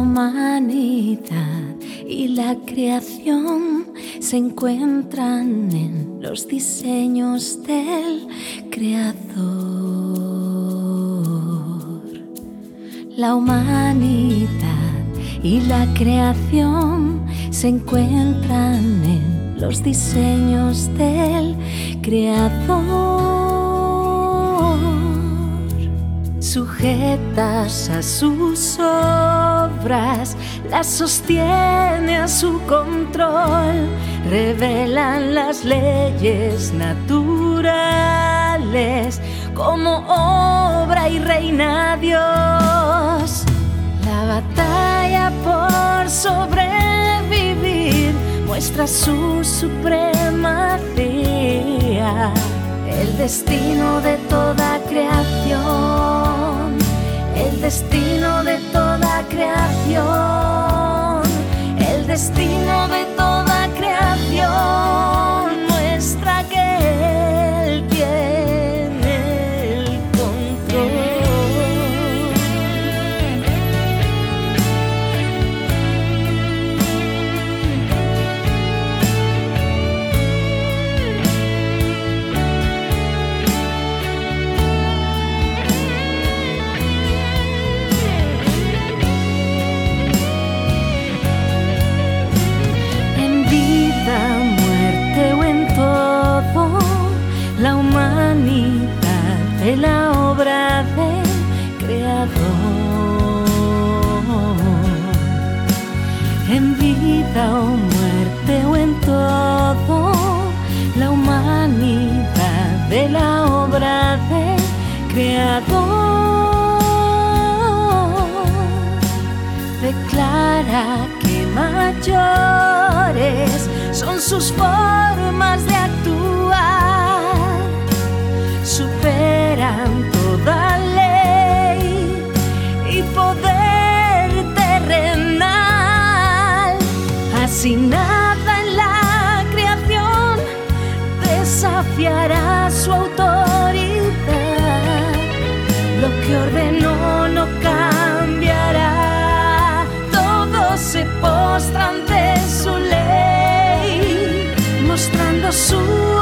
humanidad y la creación se encuentran en los diseños del Creador. La humanidad y la creación se encuentran en los diseños del Creador. A sus obras, las sostiene a su control, revelan las leyes naturales como obra y reina Dios. La batalla por sobrevivir muestra su supremacía el destino de toda creación, destino de toda creación, el destino de toda la obra del Creador. En vida o muerte o en todo, la humanidad de la obra del Creador declara que mayores son sus formas de actuar, Así nada en la creación desafiará su autoridad. Lo que ordenó no cambiará. Todos se postran ante su ley, mostrando su